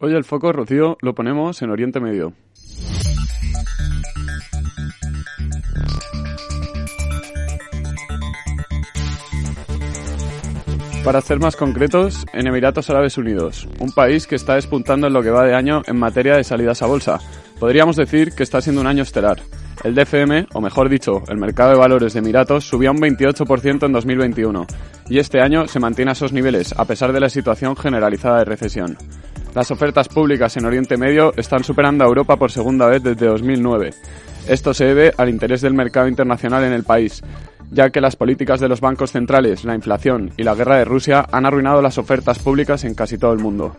Hoy el foco, Rocío, lo ponemos en Oriente Medio. Para ser más concretos, en Emiratos Árabes Unidos, un país que está despuntando en lo que va de año en materia de salidas a bolsa. Podríamos decir que está siendo un año estelar. El DFM, o mejor dicho, el mercado de valores de Emiratos, subió un 28% en 2021 y este año se mantiene a esos niveles a pesar de la situación generalizada de recesión. Las ofertas públicas en Oriente Medio están superando a Europa por segunda vez desde 2009. Esto se debe al interés del mercado internacional en el país, ya que las políticas de los bancos centrales, la inflación y la guerra de Rusia han arruinado las ofertas públicas en casi todo el mundo.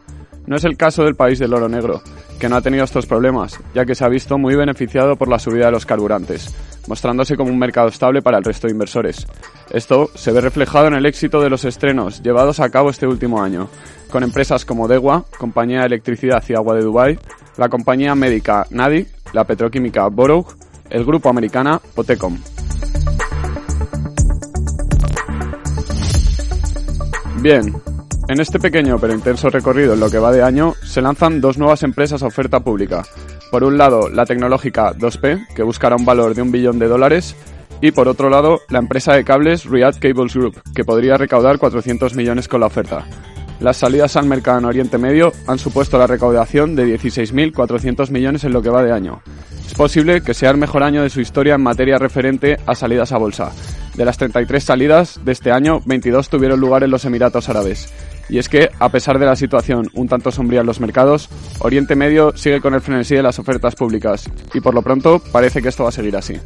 No es el caso del país del oro negro, que no ha tenido estos problemas, ya que se ha visto muy beneficiado por la subida de los carburantes, mostrándose como un mercado estable para el resto de inversores. Esto se ve reflejado en el éxito de los estrenos llevados a cabo este último año, con empresas como Dewa, Compañía de Electricidad y Agua de Dubái, la compañía médica Nadi, la petroquímica Borough, el grupo americana Potecom. Bien, en este pequeño pero intenso recorrido en lo que va de año, se lanzan dos nuevas empresas a oferta pública. Por un lado, la tecnológica 2P, que buscará un valor de un billón de dólares, y por otro lado, la empresa de cables Riyadh Cables Group, que podría recaudar 400 millones con la oferta. Las salidas al mercado en Oriente Medio han supuesto la recaudación de 16.400 millones en lo que va de año. Es posible que sea el mejor año de su historia en materia referente a salidas a bolsa. De las 33 salidas de este año, 22 tuvieron lugar en los Emiratos Árabes. Y es que, a pesar de la situación un tanto sombría en los mercados, Oriente Medio sigue con el frenesí de las ofertas públicas. Y por lo pronto, parece que esto va a seguir así.